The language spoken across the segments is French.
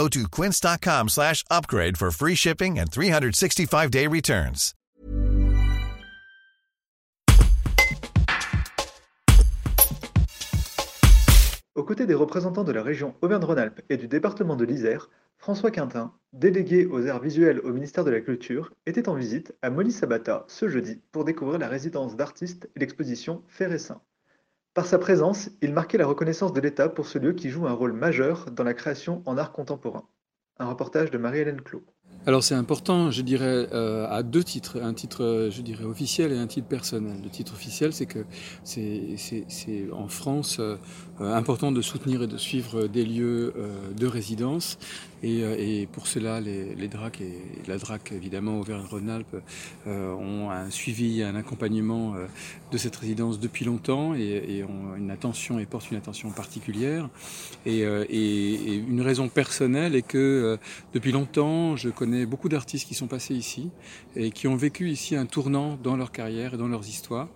Go to quince.com slash upgrade for free shipping and 365-day returns. Aux côtés des représentants de la région Auvergne-Rhône-Alpes et du département de l'Isère, François Quintin, délégué aux arts visuels au ministère de la Culture, était en visite à Molly Sabata ce jeudi pour découvrir la résidence d'artistes et l'exposition et Saint. Par sa présence, il marquait la reconnaissance de l'État pour ce lieu qui joue un rôle majeur dans la création en art contemporain. Un reportage de Marie-Hélène Clot. Alors c'est important, je dirais, euh, à deux titres. Un titre, euh, je dirais, officiel et un titre personnel. Le titre officiel, c'est que c'est en France euh, important de soutenir et de suivre des lieux de résidence. Et, pour cela, les, DRAC et la DRAC, évidemment, Auvergne-Rhône-Alpes, ont un suivi, un accompagnement de cette résidence depuis longtemps et, ont une attention et portent une attention particulière. Et, et une raison personnelle est que depuis longtemps, je connais beaucoup d'artistes qui sont passés ici et qui ont vécu ici un tournant dans leur carrière et dans leurs histoires.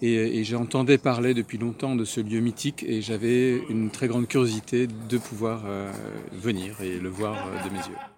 Et, j'entendais parler depuis longtemps de ce lieu mythique et j'avais une très grande curiosité de pouvoir euh, venir et le voir euh, de mes yeux.